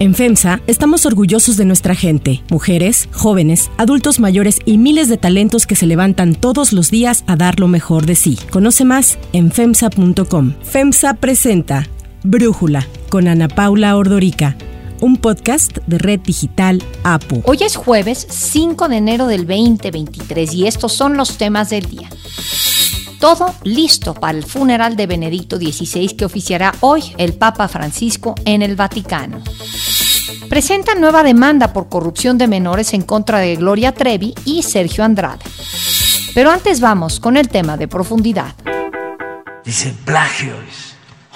En FEMSA estamos orgullosos de nuestra gente, mujeres, jóvenes, adultos mayores y miles de talentos que se levantan todos los días a dar lo mejor de sí. Conoce más en FEMSA.com. FEMSA presenta Brújula con Ana Paula Ordorica un podcast de Red Digital APU. Hoy es jueves 5 de enero del 2023 y estos son los temas del día. Todo listo para el funeral de Benedicto XVI que oficiará hoy el Papa Francisco en el Vaticano. Presenta nueva demanda por corrupción de menores en contra de Gloria Trevi y Sergio Andrade. Pero antes vamos con el tema de profundidad. Dicen plagios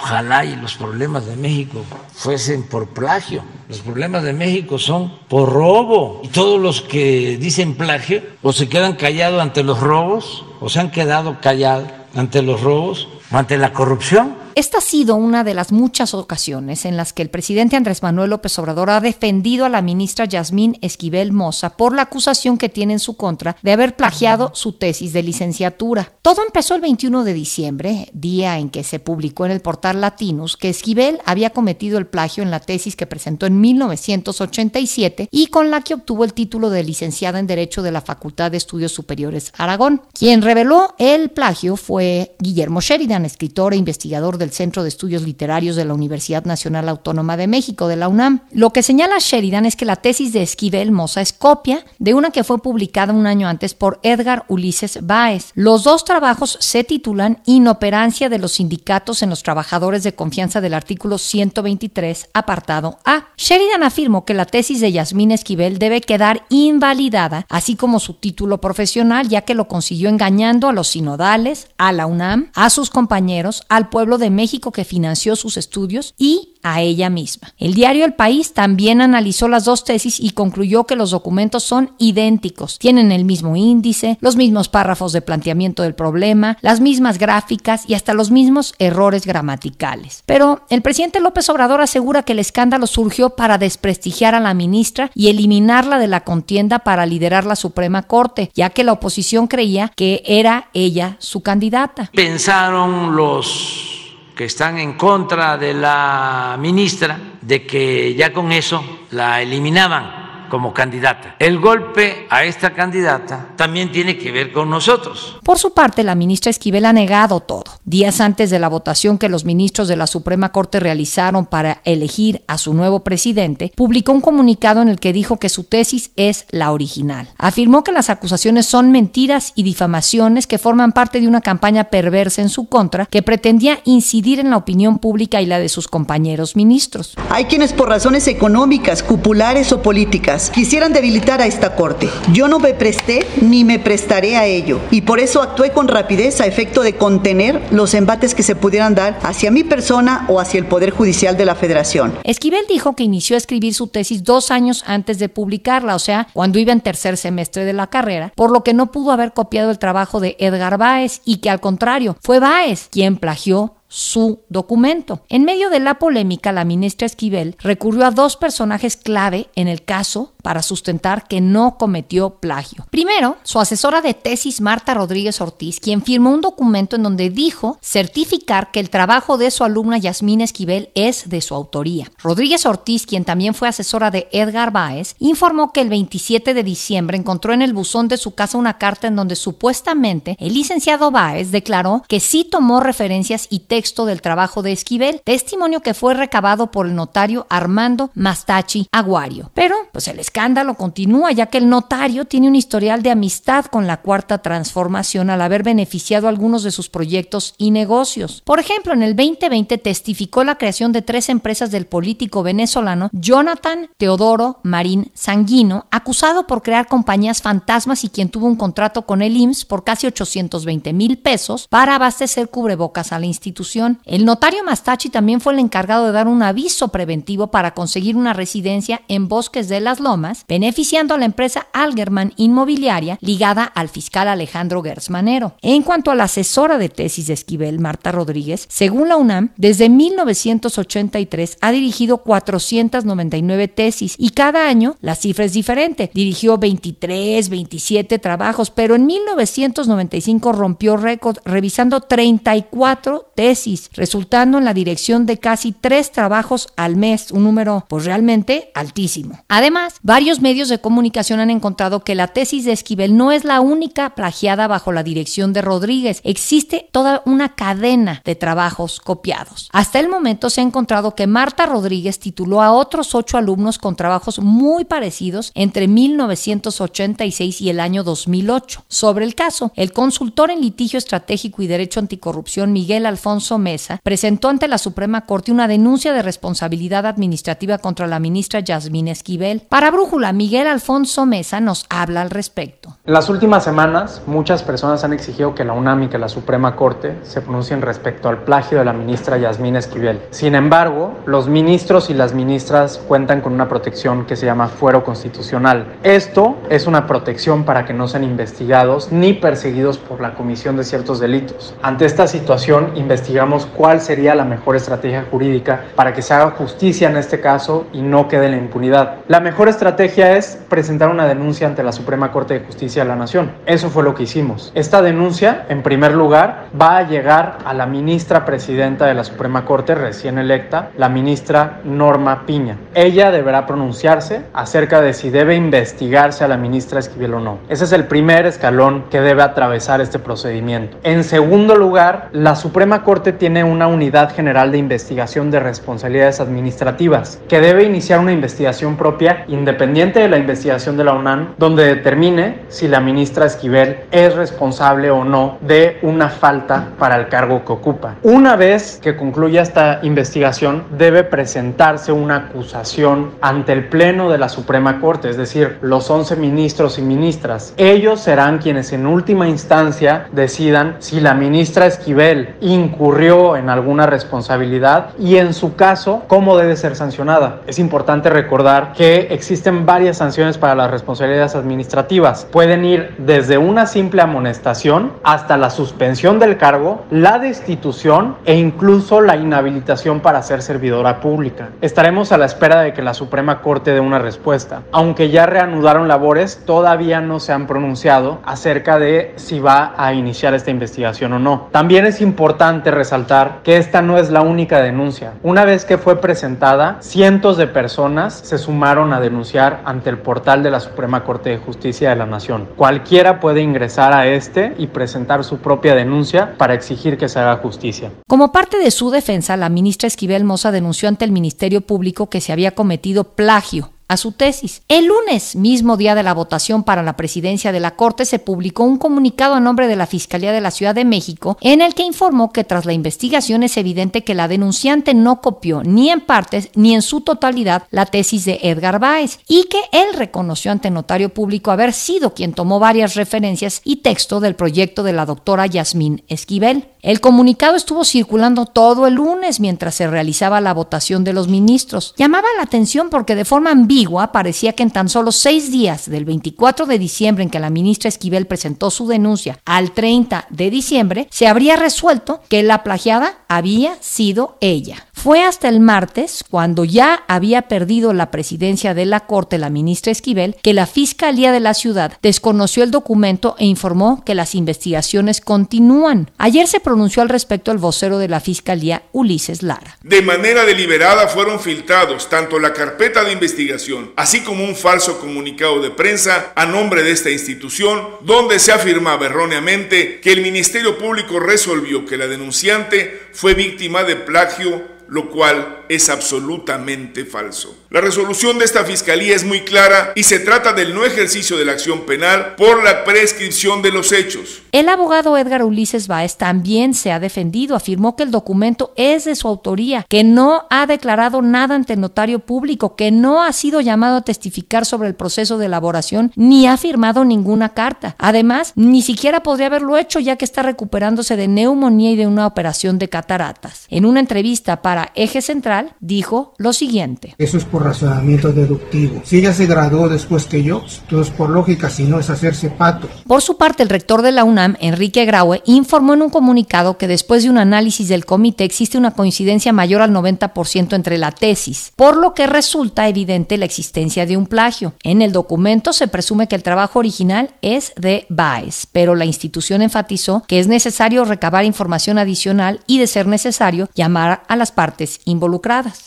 Ojalá y los problemas de México fuesen por plagio. Los problemas de México son por robo. Y todos los que dicen plagio o se quedan callados ante los robos o se han quedado callados ante los robos o ante la corrupción esta ha sido una de las muchas ocasiones en las que el presidente Andrés Manuel López Obrador ha defendido a la ministra Yasmín Esquivel Moza por la acusación que tiene en su contra de haber plagiado su tesis de licenciatura. Todo empezó el 21 de diciembre, día en que se publicó en el portal Latinus que Esquivel había cometido el plagio en la tesis que presentó en 1987 y con la que obtuvo el título de licenciada en Derecho de la Facultad de Estudios Superiores Aragón. Quien reveló el plagio fue Guillermo Sheridan, escritor e investigador de del Centro de Estudios Literarios de la Universidad Nacional Autónoma de México, de la UNAM. Lo que señala Sheridan es que la tesis de Esquivel Moza es copia de una que fue publicada un año antes por Edgar Ulises Báez. Los dos trabajos se titulan Inoperancia de los sindicatos en los trabajadores de confianza del artículo 123, apartado A. Sheridan afirmó que la tesis de Yasmín Esquivel debe quedar invalidada, así como su título profesional, ya que lo consiguió engañando a los sinodales, a la UNAM, a sus compañeros, al pueblo de México que financió sus estudios y a ella misma. El diario El País también analizó las dos tesis y concluyó que los documentos son idénticos, tienen el mismo índice, los mismos párrafos de planteamiento del problema, las mismas gráficas y hasta los mismos errores gramaticales. Pero el presidente López Obrador asegura que el escándalo surgió para desprestigiar a la ministra y eliminarla de la contienda para liderar la Suprema Corte, ya que la oposición creía que era ella su candidata. Pensaron los que están en contra de la ministra de que ya con eso la eliminaban como candidata. El golpe a esta candidata también tiene que ver con nosotros. Por su parte, la ministra Esquivel ha negado todo. Días antes de la votación que los ministros de la Suprema Corte realizaron para elegir a su nuevo presidente, publicó un comunicado en el que dijo que su tesis es la original. Afirmó que las acusaciones son mentiras y difamaciones que forman parte de una campaña perversa en su contra que pretendía incidir en la opinión pública y la de sus compañeros ministros. Hay quienes por razones económicas, cupulares o políticas quisieran debilitar a esta Corte. Yo no me presté ni me prestaré a ello y por eso actué con rapidez a efecto de contener los embates que se pudieran dar hacia mi persona o hacia el Poder Judicial de la Federación. Esquivel dijo que inició a escribir su tesis dos años antes de publicarla, o sea, cuando iba en tercer semestre de la carrera, por lo que no pudo haber copiado el trabajo de Edgar Báez y que al contrario, fue Báez quien plagió su documento. En medio de la polémica, la ministra Esquivel recurrió a dos personajes clave en el caso para sustentar que no cometió plagio. Primero, su asesora de tesis Marta Rodríguez Ortiz, quien firmó un documento en donde dijo certificar que el trabajo de su alumna Yasmín Esquivel es de su autoría. Rodríguez Ortiz, quien también fue asesora de Edgar Báez, informó que el 27 de diciembre encontró en el buzón de su casa una carta en donde supuestamente el licenciado Báez declaró que sí tomó referencias y textos del trabajo de Esquivel, testimonio que fue recabado por el notario Armando Mastachi Aguario. Pero, pues el escándalo continúa, ya que el notario tiene un historial de amistad con la Cuarta Transformación al haber beneficiado algunos de sus proyectos y negocios. Por ejemplo, en el 2020 testificó la creación de tres empresas del político venezolano Jonathan Teodoro Marín Sanguino, acusado por crear compañías fantasmas y quien tuvo un contrato con el IMSS por casi 820 mil pesos para abastecer cubrebocas a la institución el notario Mastachi también fue el encargado de dar un aviso preventivo para conseguir una residencia en Bosques de las Lomas, beneficiando a la empresa Algerman Inmobiliaria ligada al fiscal Alejandro Gersmanero. En cuanto a la asesora de tesis de Esquivel, Marta Rodríguez, según la UNAM, desde 1983 ha dirigido 499 tesis y cada año la cifra es diferente. Dirigió 23, 27 trabajos, pero en 1995 rompió récord revisando 34 tesis tesis, resultando en la dirección de casi tres trabajos al mes, un número pues realmente altísimo. Además, varios medios de comunicación han encontrado que la tesis de Esquivel no es la única plagiada bajo la dirección de Rodríguez, existe toda una cadena de trabajos copiados. Hasta el momento se ha encontrado que Marta Rodríguez tituló a otros ocho alumnos con trabajos muy parecidos entre 1986 y el año 2008. Sobre el caso, el consultor en litigio estratégico y derecho anticorrupción Miguel Alfonso Mesa presentó ante la Suprema Corte una denuncia de responsabilidad administrativa contra la ministra Yasmín Esquivel. Para Brújula, Miguel Alfonso Mesa nos habla al respecto. En las últimas semanas, muchas personas han exigido que la UNAM y que la Suprema Corte se pronuncien respecto al plagio de la ministra Yasmín Esquivel. Sin embargo, los ministros y las ministras cuentan con una protección que se llama fuero constitucional. Esto es una protección para que no sean investigados ni perseguidos por la comisión de ciertos delitos. Ante esta situación, investigamos cuál sería la mejor estrategia jurídica para que se haga justicia en este caso y no quede la impunidad. La mejor estrategia es presentar una denuncia ante la Suprema Corte de Justicia de la Nación. Eso fue lo que hicimos. Esta denuncia, en primer lugar, va a llegar a la ministra presidenta de la Suprema Corte recién electa, la ministra Norma Piña. Ella deberá pronunciarse acerca de si debe investigarse a la ministra Esquivel o no. Ese es el primer escalón que debe atravesar este procedimiento. En segundo lugar, la Suprema Corte tiene una unidad general de investigación de responsabilidades administrativas que debe iniciar una investigación propia independiente de la investigación de la UNAM donde determine si la ministra Esquivel es responsable o no de una falta para el cargo que ocupa. Una vez que concluya esta investigación, debe presentarse una acusación ante el Pleno de la Suprema Corte, es decir, los 11 ministros y ministras. Ellos serán quienes en última instancia decidan si la ministra Esquivel incurrió en alguna responsabilidad y en su caso, cómo debe ser sancionada. Es importante recordar que existen varias sanciones para las responsabilidades administrativas. Pueden ir desde una simple amonestación hasta la suspensión del cargo, la destitución e incluso la inhabilitación para ser servidora pública. Estaremos a la espera de que la Suprema Corte dé una respuesta. Aunque ya reanudaron labores, todavía no se han pronunciado acerca de si va a iniciar esta investigación o no. También es importante resaltar que esta no es la única denuncia. Una vez que fue presentada, cientos de personas se sumaron a denunciar ante el portal de la Suprema Corte de Justicia de la Nación. Cualquiera puede ingresar a este y presentar su propia denuncia para exigir que se haga justicia. Como parte de su defensa, la ministra Esquivel Moza denunció ante el Ministerio Público que se había cometido plagio a su tesis. El lunes, mismo día de la votación para la presidencia de la Corte, se publicó un comunicado a nombre de la Fiscalía de la Ciudad de México en el que informó que tras la investigación es evidente que la denunciante no copió ni en partes ni en su totalidad la tesis de Edgar Báez y que él reconoció ante notario público haber sido quien tomó varias referencias y texto del proyecto de la doctora Yasmín Esquivel. El comunicado estuvo circulando todo el lunes mientras se realizaba la votación de los ministros. Llamaba la atención porque de forma ambigua parecía que en tan solo seis días, del 24 de diciembre en que la ministra Esquivel presentó su denuncia al 30 de diciembre, se habría resuelto que la plagiada había sido ella. Fue hasta el martes, cuando ya había perdido la presidencia de la Corte la ministra Esquivel, que la Fiscalía de la ciudad desconoció el documento e informó que las investigaciones continúan. Ayer se pronunció al respecto el vocero de la Fiscalía, Ulises Lara. De manera deliberada fueron filtrados tanto la carpeta de investigación, así como un falso comunicado de prensa a nombre de esta institución, donde se afirmaba erróneamente que el Ministerio Público resolvió que la denunciante fue víctima de plagio lo cual es absolutamente falso. La resolución de esta fiscalía es muy clara y se trata del no ejercicio de la acción penal por la prescripción de los hechos. El abogado Edgar Ulises Baez también se ha defendido, afirmó que el documento es de su autoría, que no ha declarado nada ante el notario público, que no ha sido llamado a testificar sobre el proceso de elaboración ni ha firmado ninguna carta. Además, ni siquiera podría haberlo hecho ya que está recuperándose de neumonía y de una operación de cataratas. En una entrevista para para Eje Central, dijo lo siguiente. Eso es por razonamiento deductivo. Si ella se graduó después que yo, entonces por lógica, si no es hacerse pato. Por su parte, el rector de la UNAM, Enrique Graue, informó en un comunicado que después de un análisis del comité existe una coincidencia mayor al 90% entre la tesis, por lo que resulta evidente la existencia de un plagio. En el documento se presume que el trabajo original es de Baez, pero la institución enfatizó que es necesario recabar información adicional y, de ser necesario, llamar a las partes involucradas.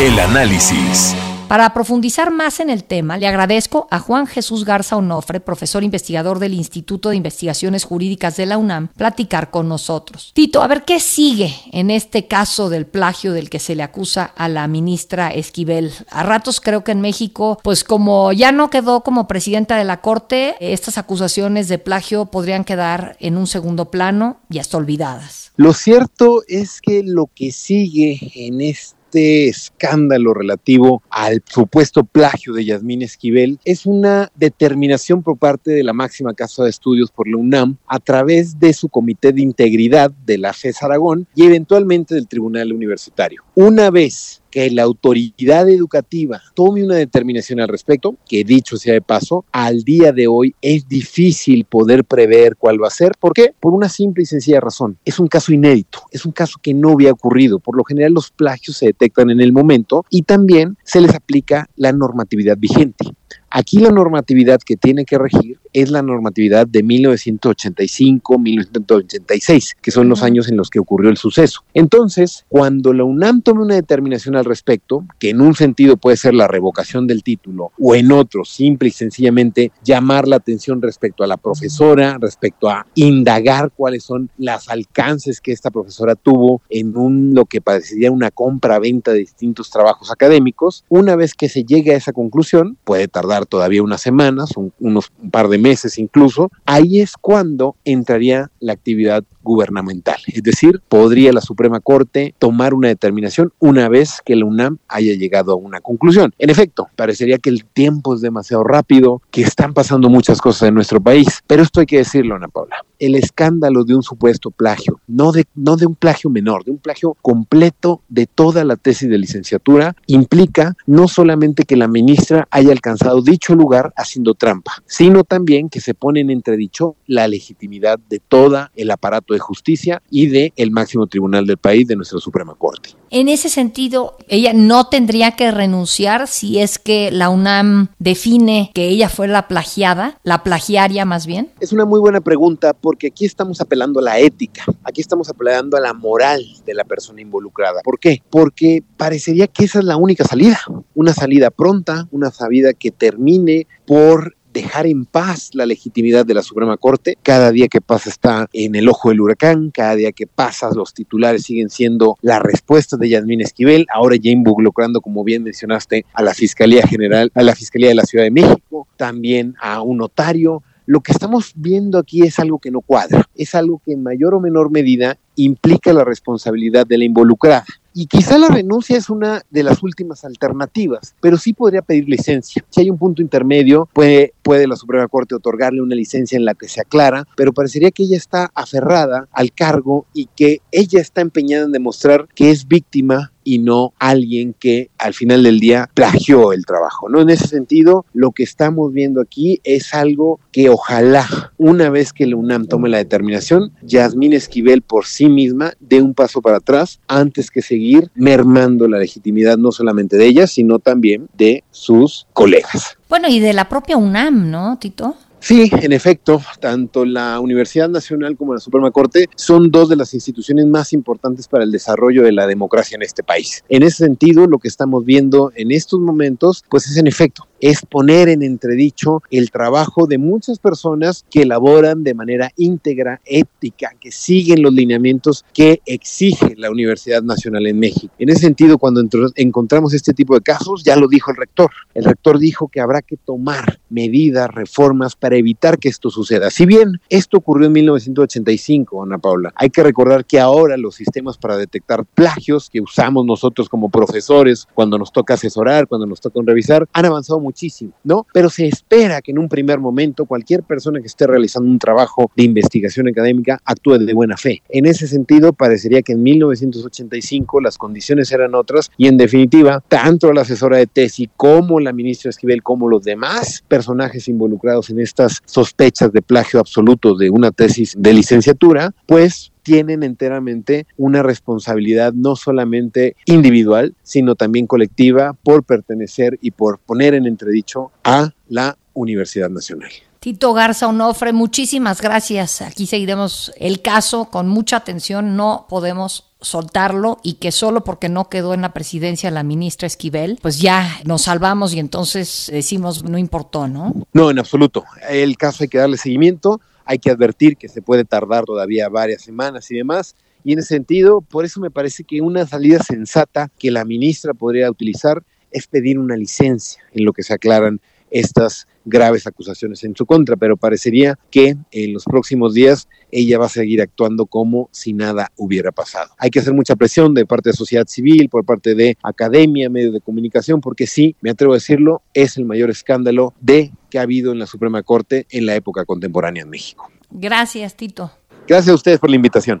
El análisis. Para profundizar más en el tema, le agradezco a Juan Jesús Garza Onofre, profesor investigador del Instituto de Investigaciones Jurídicas de la UNAM, platicar con nosotros. Tito, a ver qué sigue en este caso del plagio del que se le acusa a la ministra Esquivel. A ratos creo que en México, pues como ya no quedó como presidenta de la Corte, estas acusaciones de plagio podrían quedar en un segundo plano y hasta olvidadas. Lo cierto es que lo que sigue en este este escándalo relativo al supuesto plagio de Yasmín Esquivel es una determinación por parte de la máxima casa de estudios por la UNAM a través de su comité de integridad de la FES Aragón y eventualmente del Tribunal Universitario. Una vez que la autoridad educativa tome una determinación al respecto, que dicho sea de paso, al día de hoy es difícil poder prever cuál va a ser. ¿Por qué? Por una simple y sencilla razón. Es un caso inédito, es un caso que no había ocurrido. Por lo general los plagios se detectan en el momento y también se les aplica la normatividad vigente. Aquí la normatividad que tiene que regir es la normatividad de 1985-1986, que son los años en los que ocurrió el suceso. Entonces, cuando la UNAM tome una determinación al respecto, que en un sentido puede ser la revocación del título o en otro simple y sencillamente llamar la atención respecto a la profesora, respecto a indagar cuáles son los alcances que esta profesora tuvo en un lo que parecería una compra-venta de distintos trabajos académicos, una vez que se llegue a esa conclusión, puede tardar todavía unas semanas, unos un par de meses incluso, ahí es cuando entraría la actividad gubernamental. Es decir, podría la Suprema Corte tomar una determinación una vez que la UNAM haya llegado a una conclusión. En efecto, parecería que el tiempo es demasiado rápido, que están pasando muchas cosas en nuestro país, pero esto hay que decirlo, Ana Paula. El escándalo de un supuesto plagio, no de, no de un plagio menor, de un plagio completo de toda la tesis de licenciatura, implica no solamente que la ministra haya alcanzado dicho lugar haciendo trampa, sino también que se pone en entredicho la legitimidad de todo el aparato de justicia y de el máximo tribunal del país, de nuestra Suprema Corte. En ese sentido, ella no tendría que renunciar si es que la UNAM define que ella fue la plagiada, la plagiaria más bien. Es una muy buena pregunta porque aquí estamos apelando a la ética, aquí estamos apelando a la moral de la persona involucrada. ¿Por qué? Porque parecería que esa es la única salida, una salida pronta, una salida que termine por dejar en paz la legitimidad de la Suprema Corte. Cada día que pasa está en el ojo del huracán, cada día que pasa los titulares siguen siendo la respuesta de Yasmín Esquivel, ahora ya involucrando, como bien mencionaste, a la Fiscalía General, a la Fiscalía de la Ciudad de México, también a un notario. Lo que estamos viendo aquí es algo que no cuadra, es algo que en mayor o menor medida implica la responsabilidad de la involucrada. Y quizá la renuncia es una de las últimas alternativas, pero sí podría pedir licencia. Si hay un punto intermedio, puede, puede la Suprema Corte otorgarle una licencia en la que se aclara, pero parecería que ella está aferrada al cargo y que ella está empeñada en demostrar que es víctima y no alguien que al final del día plagió el trabajo, ¿no? En ese sentido, lo que estamos viendo aquí es algo que ojalá, una vez que la UNAM tome la determinación, Yasmín Esquivel por sí misma dé un paso para atrás antes que seguir mermando la legitimidad no solamente de ella, sino también de sus colegas. Bueno, y de la propia UNAM, ¿no, Tito? Sí, en efecto, tanto la Universidad Nacional como la Suprema Corte son dos de las instituciones más importantes para el desarrollo de la democracia en este país. En ese sentido, lo que estamos viendo en estos momentos, pues es en efecto es poner en entredicho el trabajo de muchas personas que elaboran de manera íntegra, ética, que siguen los lineamientos que exige la Universidad Nacional en México. En ese sentido, cuando encontramos este tipo de casos, ya lo dijo el rector. El rector dijo que habrá que tomar medidas, reformas evitar que esto suceda. Si bien esto ocurrió en 1985, Ana Paula, hay que recordar que ahora los sistemas para detectar plagios que usamos nosotros como profesores cuando nos toca asesorar, cuando nos toca revisar, han avanzado muchísimo, ¿no? Pero se espera que en un primer momento cualquier persona que esté realizando un trabajo de investigación académica actúe de buena fe. En ese sentido, parecería que en 1985 las condiciones eran otras y en definitiva, tanto la asesora de tesis como la ministra Esquivel, como los demás personajes involucrados en estas sospechas de plagio absoluto de una tesis de licenciatura, pues tienen enteramente una responsabilidad no solamente individual, sino también colectiva por pertenecer y por poner en entredicho a la Universidad Nacional. Tito Garza Onofre, muchísimas gracias. Aquí seguiremos el caso con mucha atención. No podemos soltarlo y que solo porque no quedó en la presidencia la ministra Esquivel, pues ya nos salvamos y entonces decimos no importó, ¿no? No, en absoluto. El caso hay que darle seguimiento hay que advertir que se puede tardar todavía varias semanas y demás. Y en ese sentido, por eso me parece que una salida sensata que la ministra podría utilizar es pedir una licencia en lo que se aclaran estas graves acusaciones en su contra, pero parecería que en los próximos días ella va a seguir actuando como si nada hubiera pasado. Hay que hacer mucha presión de parte de sociedad civil, por parte de academia, medios de comunicación, porque sí, me atrevo a decirlo, es el mayor escándalo de que ha habido en la Suprema Corte en la época contemporánea en México. Gracias, Tito. Gracias a ustedes por la invitación.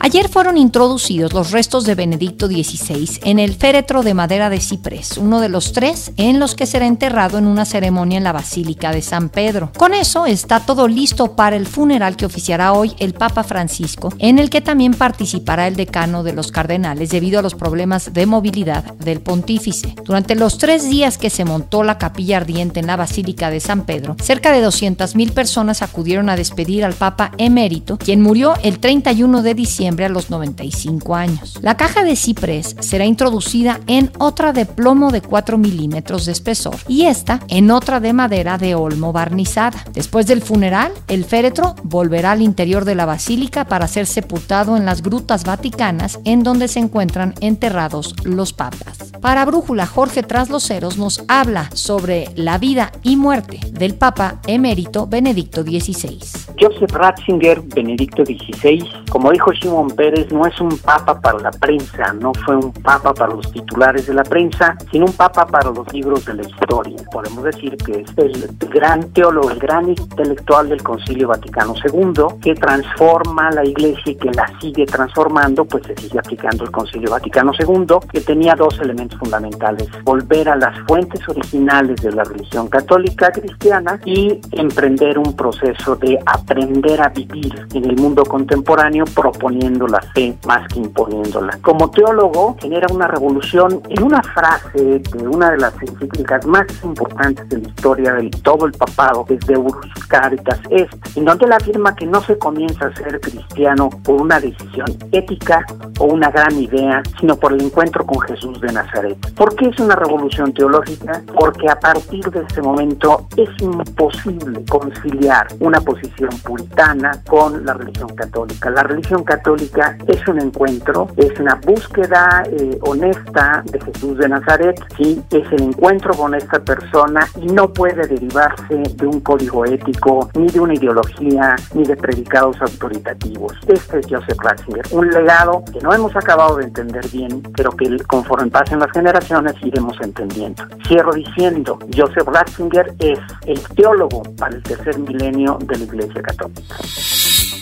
Ayer fueron introducidos los restos de Benedicto XVI en el féretro de madera de ciprés, uno de los tres en los que será enterrado en una ceremonia en la Basílica de San Pedro. Con eso está todo listo para el funeral que oficiará hoy el Papa Francisco, en el que también participará el decano de los cardenales debido a los problemas de movilidad del pontífice. Durante los tres días que se montó la capilla ardiente en la Basílica de San Pedro, cerca de 200.000 personas acudieron a despedir al Papa emérito, quien murió el 31 de diciembre a los 95 años. La caja de ciprés será introducida en otra de plomo de 4 milímetros de espesor y esta en otra de madera de olmo barnizada. Después del funeral, el féretro volverá al interior de la basílica para ser sepultado en las grutas vaticanas en donde se encuentran enterrados los papas. Para Brújula, Jorge Trasloceros nos habla sobre la vida y muerte del Papa emérito Benedicto XVI. Joseph Ratzinger, Benedicto XVI, como dijo Pérez, no es un papa para la prensa, no fue un papa para los titulares de la prensa, sino un papa para los libros de la historia. Podemos decir que es el gran teólogo, el gran intelectual del Concilio Vaticano II, que transforma la iglesia y que la sigue transformando, pues se sigue aplicando el Concilio Vaticano II, que tenía dos elementos fundamentales, volver a las fuentes originales de la religión católica cristiana y emprender un proceso de aprender a vivir en el mundo contemporáneo proponiendo la fe más que imponiéndola. Como teólogo genera una revolución en una frase de una de las encíclicas más importantes de la historia de todo el papado, que es de Urus Caritas Est, en donde él afirma que no se comienza a ser cristiano por una decisión ética o una gran idea, sino por el encuentro con Jesús de Nazaret. ¿Por qué es una revolución teológica? Porque a partir de ese momento es imposible conciliar una posición puritana con la religión católica. La religión católica es un encuentro, es una búsqueda eh, honesta de Jesús de Nazaret, sí, es el encuentro con esta persona y no puede derivarse de un código ético, ni de una ideología, ni de predicados autoritativos. Este es Joseph Ratzinger, un legado que no hemos acabado de entender bien, pero que conforme pasen las generaciones iremos entendiendo. Cierro diciendo, Joseph Ratzinger es el teólogo para el tercer milenio de la Iglesia Católica.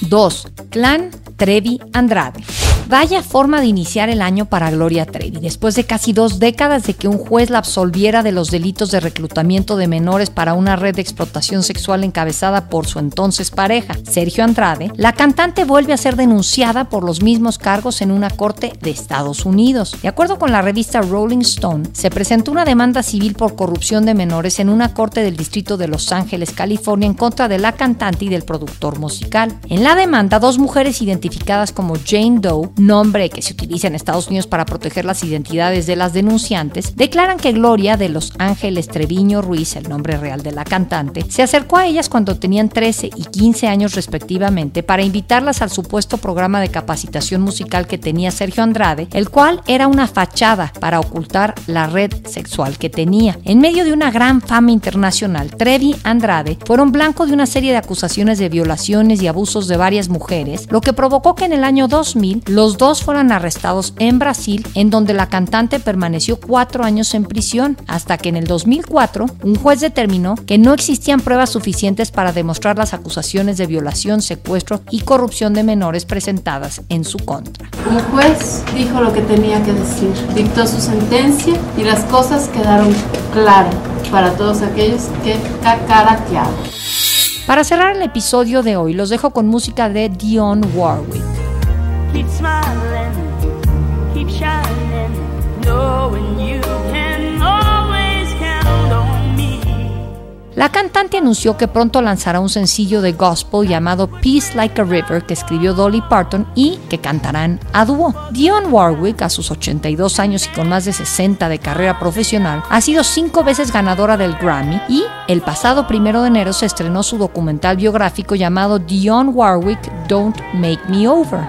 2. Clan Trevi Andrade. Vaya forma de iniciar el año para Gloria Trevi, después de casi dos décadas de que un juez la absolviera de los delitos de reclutamiento de menores para una red de explotación sexual encabezada por su entonces pareja, Sergio Andrade, la cantante vuelve a ser denunciada por los mismos cargos en una corte de Estados Unidos. De acuerdo con la revista Rolling Stone, se presentó una demanda civil por corrupción de menores en una corte del distrito de Los Ángeles, California, en contra de la cantante y del productor musical. La demanda, dos mujeres identificadas como Jane Doe nombre que se utiliza en Estados Unidos para proteger las identidades de las denunciantes, declaran que Gloria de Los Ángeles Treviño Ruiz, el nombre real de la cantante, se acercó a ellas cuando tenían 13 y 15 años respectivamente para invitarlas al supuesto programa de capacitación musical que tenía Sergio Andrade, el cual era una fachada para ocultar la red sexual que tenía. En medio de una gran fama internacional, Trevi Andrade fueron blanco de una serie de acusaciones de violaciones y abusos de varias mujeres, lo que provocó que en el año 2000 los dos fueran arrestados en Brasil, en donde la cantante permaneció cuatro años en prisión, hasta que en el 2004 un juez determinó que no existían pruebas suficientes para demostrar las acusaciones de violación, secuestro y corrupción de menores presentadas en su contra. Un juez dijo lo que tenía que decir, dictó su sentencia y las cosas quedaron claras para todos aquellos que cacaraqueaban. Para cerrar el episodio de hoy, los dejo con música de Dion Warwick. La cantante anunció que pronto lanzará un sencillo de gospel llamado Peace Like a River que escribió Dolly Parton y que cantarán a dúo. Dion Warwick, a sus 82 años y con más de 60 de carrera profesional, ha sido cinco veces ganadora del Grammy y el pasado primero de enero se estrenó su documental biográfico llamado Dion Warwick Don't Make Me Over.